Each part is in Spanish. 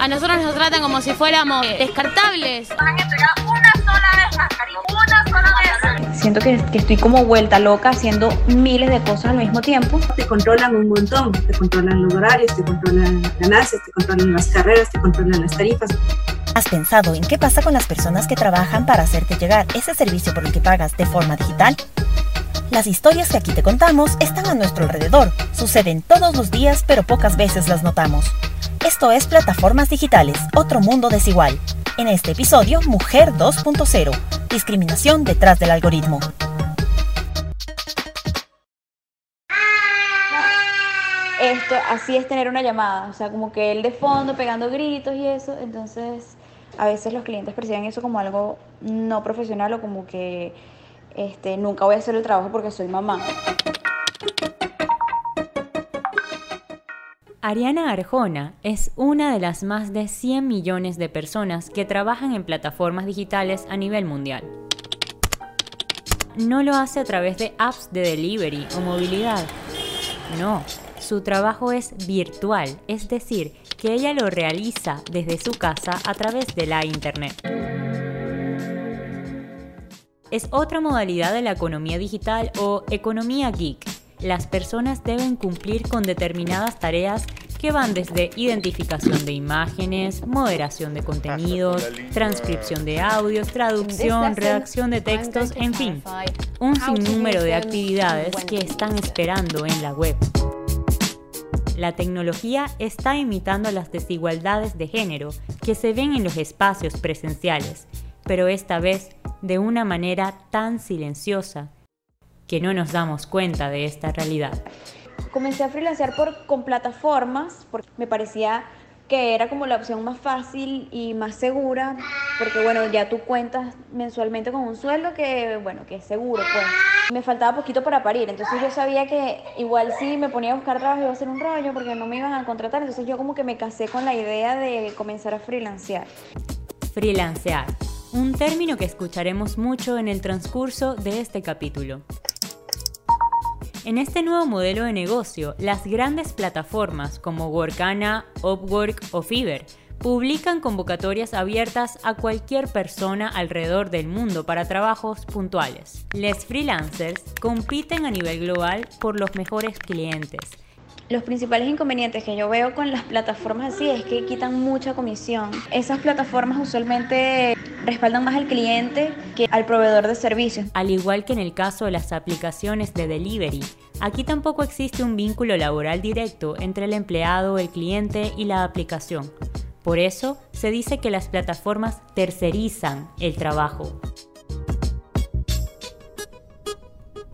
A nosotros nos tratan como si fuéramos descartables. Una sola vez mascarilla, una sola vez. Siento que, que estoy como vuelta loca haciendo miles de cosas al mismo tiempo. Te controlan un montón, te controlan los horarios, te controlan las ganancias, te controlan las carreras, te controlan las tarifas. ¿Has pensado en qué pasa con las personas que trabajan para hacerte llegar ese servicio por el que pagas de forma digital? Las historias que aquí te contamos están a nuestro alrededor, suceden todos los días pero pocas veces las notamos. Esto es Plataformas Digitales, otro mundo desigual. En este episodio, Mujer 2.0, discriminación detrás del algoritmo. Esto, así es tener una llamada, o sea, como que él de fondo pegando gritos y eso, entonces a veces los clientes perciben eso como algo no profesional o como que este, nunca voy a hacer el trabajo porque soy mamá. Ariana Arjona es una de las más de 100 millones de personas que trabajan en plataformas digitales a nivel mundial. No lo hace a través de apps de delivery o movilidad. No, su trabajo es virtual, es decir, que ella lo realiza desde su casa a través de la Internet. Es otra modalidad de la economía digital o economía geek. Las personas deben cumplir con determinadas tareas que van desde identificación de imágenes, moderación de contenidos, transcripción de audios, traducción, redacción de textos, en fin, un sinnúmero de actividades que están esperando en la web. La tecnología está imitando las desigualdades de género que se ven en los espacios presenciales, pero esta vez de una manera tan silenciosa que no nos damos cuenta de esta realidad. Comencé a freelancear por, con plataformas porque me parecía que era como la opción más fácil y más segura, porque bueno, ya tú cuentas mensualmente con un sueldo que, bueno, que es seguro, pues. Me faltaba poquito para parir, entonces yo sabía que igual si me ponía a buscar trabajo iba a ser un rollo porque no me iban a contratar, entonces yo como que me casé con la idea de comenzar a freelancear. Freelancear, un término que escucharemos mucho en el transcurso de este capítulo. En este nuevo modelo de negocio, las grandes plataformas como Workana, Upwork o Fiverr publican convocatorias abiertas a cualquier persona alrededor del mundo para trabajos puntuales. Les freelancers compiten a nivel global por los mejores clientes. Los principales inconvenientes que yo veo con las plataformas así es que quitan mucha comisión. Esas plataformas usualmente respaldan más al cliente que al proveedor de servicios. Al igual que en el caso de las aplicaciones de delivery, aquí tampoco existe un vínculo laboral directo entre el empleado, el cliente y la aplicación. Por eso se dice que las plataformas tercerizan el trabajo.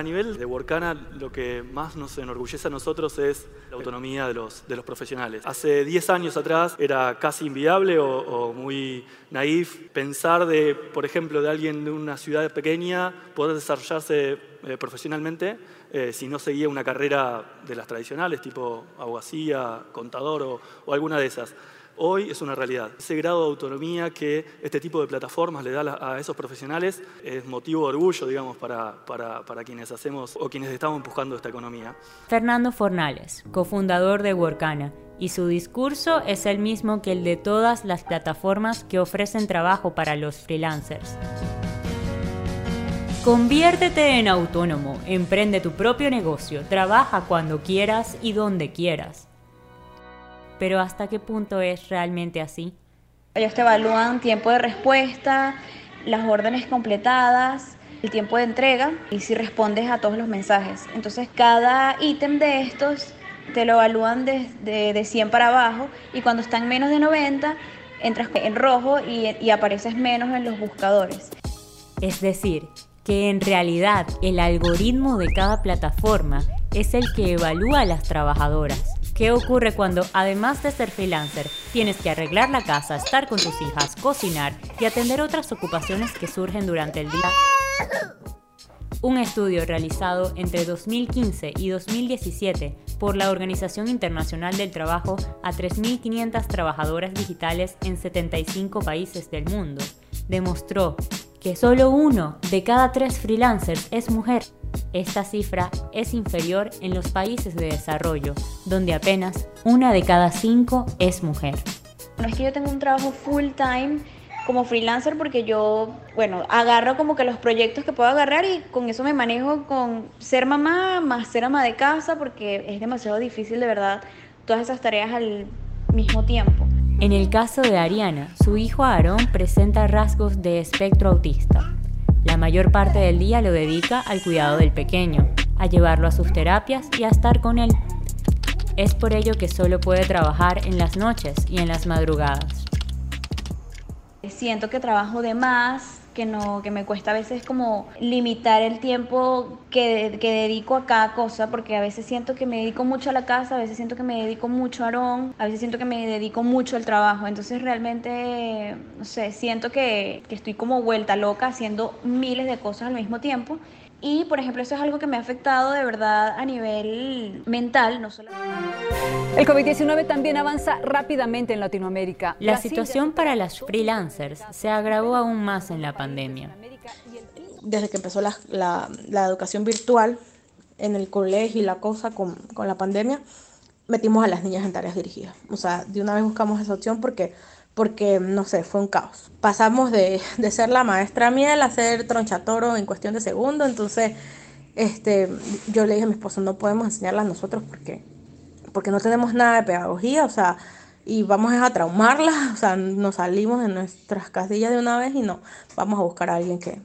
Nivel de Workana, lo que más nos enorgullece a nosotros es la autonomía de los, profesionales. Hace 10 años atrás era casi inviable o, muy naif pensar de, por ejemplo, de alguien de una ciudad pequeña poder desarrollarse eh, profesionalmente eh, si no seguía una carrera de las tradicionales, tipo abogacía, contador o alguna de esas hoy es una realidad. Ese grado de autonomía que este tipo de plataformas le da a esos profesionales es motivo de orgullo, digamos, para, para, para quienes hacemos o quienes estamos empujando esta economía. Fernando Fornales, cofundador de Workana, y su discurso es el mismo que el de todas las plataformas que ofrecen trabajo para los freelancers. Conviértete en autónomo, emprende tu propio negocio, trabaja cuando quieras y donde quieras. Pero ¿hasta qué punto es realmente así? Ellos te evalúan tiempo de respuesta, las órdenes completadas, el tiempo de entrega y si respondes a todos los mensajes. Entonces cada ítem de estos te lo evalúan de, de, de 100 para abajo y cuando están menos de 90 entras en rojo y, y apareces menos en los buscadores. Es decir, que en realidad el algoritmo de cada plataforma es el que evalúa a las trabajadoras. ¿Qué ocurre cuando, además de ser freelancer, tienes que arreglar la casa, estar con tus hijas, cocinar y atender otras ocupaciones que surgen durante el día? Un estudio realizado entre 2015 y 2017 por la Organización Internacional del Trabajo a 3.500 trabajadoras digitales en 75 países del mundo demostró que solo uno de cada tres freelancers es mujer. Esta cifra es inferior en los países de desarrollo, donde apenas una de cada cinco es mujer. No es que yo tenga un trabajo full time como freelancer porque yo, bueno, agarro como que los proyectos que puedo agarrar y con eso me manejo con ser mamá más ser ama de casa porque es demasiado difícil de verdad todas esas tareas al mismo tiempo. En el caso de Ariana, su hijo Aarón presenta rasgos de espectro autista. La mayor parte del día lo dedica al cuidado del pequeño, a llevarlo a sus terapias y a estar con él. Es por ello que solo puede trabajar en las noches y en las madrugadas. Siento que trabajo de más, que no que me cuesta a veces como limitar el tiempo que, que, dedico a cada cosa porque a veces siento que me dedico mucho a la casa a veces siento que me dedico mucho a Aarón a veces siento que me dedico mucho al trabajo. Entonces realmente no sé siento que, que estoy como vuelta loca haciendo miles de cosas al mismo tiempo y, por ejemplo, eso es algo que me ha afectado de verdad a nivel mental, no solo. El COVID-19 también avanza rápidamente en Latinoamérica. La situación para las freelancers se agravó aún más en la pandemia. Desde que empezó la, la, la educación virtual en el colegio y la cosa con, con la pandemia, metimos a las niñas en tareas dirigidas. O sea, de una vez buscamos esa opción porque porque, no sé, fue un caos. Pasamos de, de ser la maestra miel a ser tronchatoro en cuestión de segundos, entonces este, yo le dije a mi esposo, no podemos enseñarlas nosotros porque, porque no tenemos nada de pedagogía, o sea, y vamos a traumarlas, o sea, nos salimos de nuestras casillas de una vez y no, vamos a buscar a alguien que,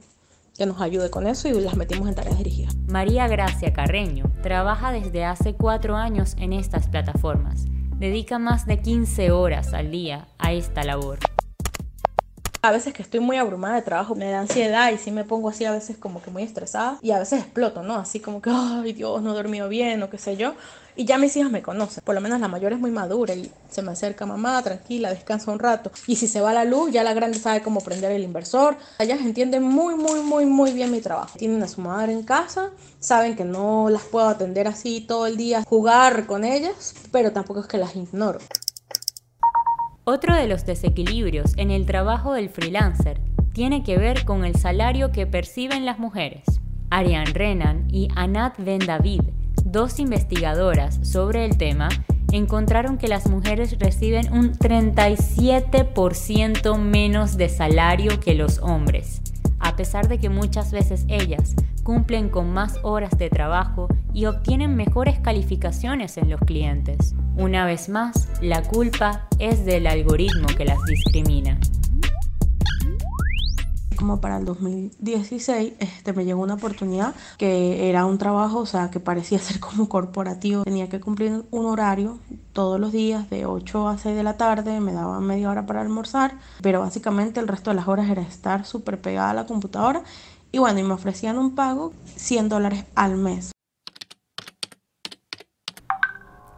que nos ayude con eso y las metimos en tareas dirigidas. María Gracia Carreño trabaja desde hace cuatro años en estas plataformas dedica más de 15 horas al día a esta labor. A veces que estoy muy abrumada de trabajo me da ansiedad y sí me pongo así a veces como que muy estresada y a veces exploto, ¿no? Así como que, ay Dios, no he dormido bien o qué sé yo. Y ya mis hijas me conocen, por lo menos la mayor es muy madura y se me acerca mamá, tranquila, descansa un rato. Y si se va la luz, ya la grande sabe cómo prender el inversor. Ellas entienden muy, muy, muy, muy bien mi trabajo. Tienen a su madre en casa, saben que no las puedo atender así todo el día, jugar con ellas, pero tampoco es que las ignoro. Otro de los desequilibrios en el trabajo del freelancer tiene que ver con el salario que perciben las mujeres. Ariane Renan y Anat Ben David dos investigadoras sobre el tema encontraron que las mujeres reciben un 37% menos de salario que los hombres, a pesar de que muchas veces ellas cumplen con más horas de trabajo y obtienen mejores calificaciones en los clientes. Una vez más, la culpa es del algoritmo que las discrimina como para el 2016, este, me llegó una oportunidad que era un trabajo, o sea, que parecía ser como corporativo. Tenía que cumplir un horario todos los días de 8 a 6 de la tarde, me daban media hora para almorzar, pero básicamente el resto de las horas era estar súper pegada a la computadora. Y bueno, me ofrecían un pago 100 dólares al mes.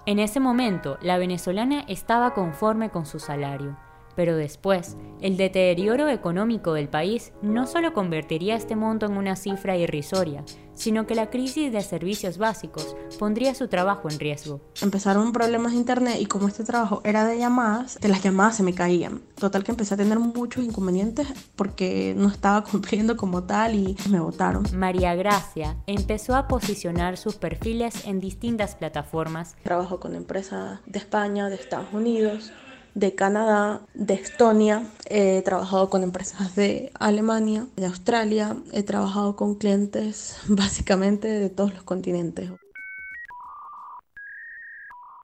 En ese momento, la venezolana estaba conforme con su salario pero después, el deterioro económico del país no solo convertiría este monto en una cifra irrisoria, sino que la crisis de servicios básicos pondría su trabajo en riesgo. Empezaron problemas de internet y como este trabajo era de llamadas, de las llamadas se me caían. Total que empecé a tener muchos inconvenientes porque no estaba cumpliendo como tal y me votaron. María Gracia empezó a posicionar sus perfiles en distintas plataformas. Trabajo con empresas de España, de Estados Unidos, de Canadá, de Estonia, he trabajado con empresas de Alemania, de Australia, he trabajado con clientes básicamente de todos los continentes.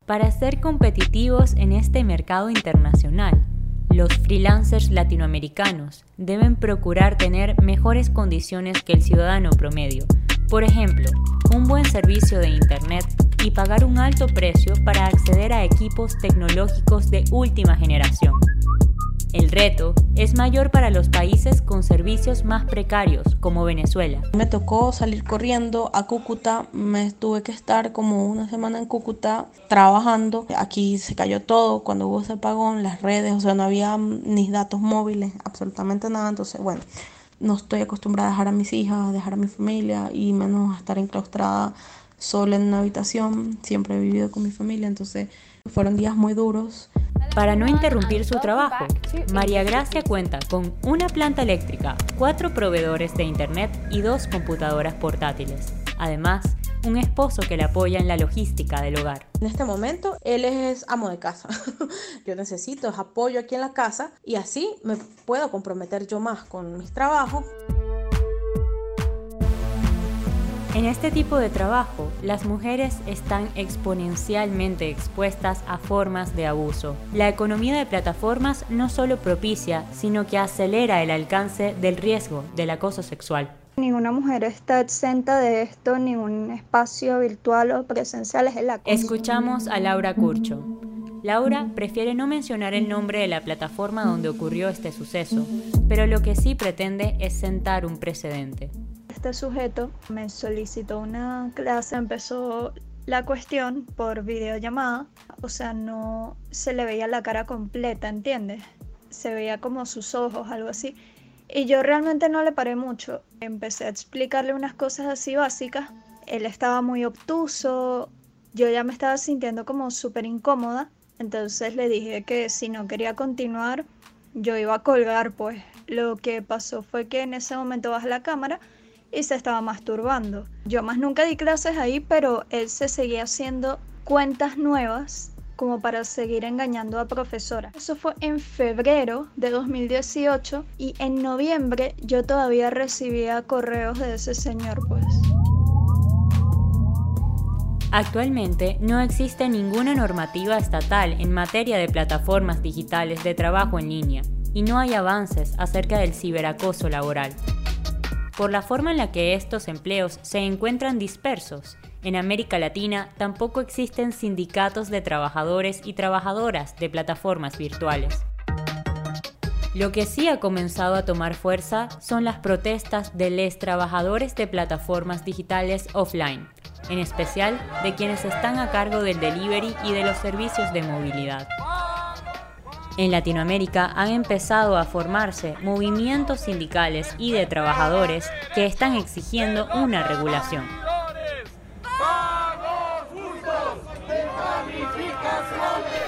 Para ser competitivos en este mercado internacional, los freelancers latinoamericanos deben procurar tener mejores condiciones que el ciudadano promedio. Por ejemplo, un buen servicio de Internet y pagar un alto precio para acceder a equipos tecnológicos de última generación. El reto es mayor para los países con servicios más precarios, como Venezuela. Me tocó salir corriendo a Cúcuta, me tuve que estar como una semana en Cúcuta trabajando. Aquí se cayó todo cuando hubo ese apagón, las redes, o sea, no había ni datos móviles, absolutamente nada. Entonces, bueno, no estoy acostumbrada a dejar a mis hijas, a dejar a mi familia y menos a estar enclaustrada sola en una habitación. Siempre he vivido con mi familia, entonces fueron días muy duros. Para no interrumpir su trabajo, María Gracia cuenta con una planta eléctrica, cuatro proveedores de internet y dos computadoras portátiles. Además, un esposo que le apoya en la logística del hogar. En este momento, él es amo de casa. yo necesito apoyo aquí en la casa y así me puedo comprometer yo más con mis trabajos. En este tipo de trabajo, las mujeres están exponencialmente expuestas a formas de abuso. La economía de plataformas no solo propicia, sino que acelera el alcance del riesgo del acoso sexual. Ninguna mujer está exenta de esto, ningún espacio virtual o presencial es el acoso. Escuchamos a Laura Curcho. Laura prefiere no mencionar el nombre de la plataforma donde ocurrió este suceso, pero lo que sí pretende es sentar un precedente este sujeto me solicitó una clase, empezó la cuestión por videollamada, o sea, no se le veía la cara completa, ¿entiendes? Se veía como sus ojos, algo así. Y yo realmente no le paré mucho. Empecé a explicarle unas cosas así básicas. Él estaba muy obtuso, yo ya me estaba sintiendo como súper incómoda. Entonces le dije que si no quería continuar, yo iba a colgar, pues. Lo que pasó fue que en ese momento bajé la cámara y se estaba masturbando. Yo más nunca di clases ahí, pero él se seguía haciendo cuentas nuevas como para seguir engañando a profesora. Eso fue en febrero de 2018 y en noviembre yo todavía recibía correos de ese señor pues. Actualmente no existe ninguna normativa estatal en materia de plataformas digitales de trabajo en línea y no hay avances acerca del ciberacoso laboral por la forma en la que estos empleos se encuentran dispersos. En América Latina tampoco existen sindicatos de trabajadores y trabajadoras de plataformas virtuales. Lo que sí ha comenzado a tomar fuerza son las protestas de los trabajadores de plataformas digitales offline, en especial de quienes están a cargo del delivery y de los servicios de movilidad. En Latinoamérica han empezado a formarse movimientos sindicales y de trabajadores que están exigiendo una regulación.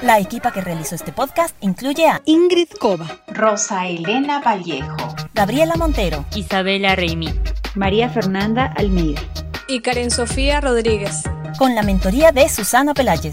La equipa que realizó este podcast incluye a Ingrid Cova, Rosa Elena Vallejo, Gabriela Montero, Isabela Reimí, María Fernanda Almeida y Karen Sofía Rodríguez. Con la mentoría de Susana Peláez.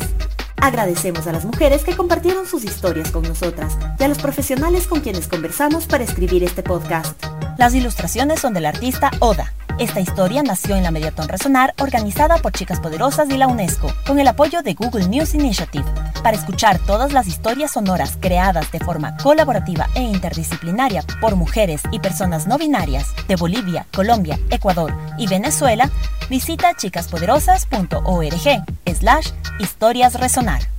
Agradecemos a las mujeres que compartieron sus historias con nosotras y a los profesionales con quienes conversamos para escribir este podcast. Las ilustraciones son del artista Oda. Esta historia nació en la Mediatón Resonar organizada por Chicas Poderosas y la UNESCO, con el apoyo de Google News Initiative. Para escuchar todas las historias sonoras creadas de forma colaborativa e interdisciplinaria por mujeres y personas no binarias de Bolivia, Colombia, Ecuador y Venezuela, visita chicaspoderosas.org slash historias resonar.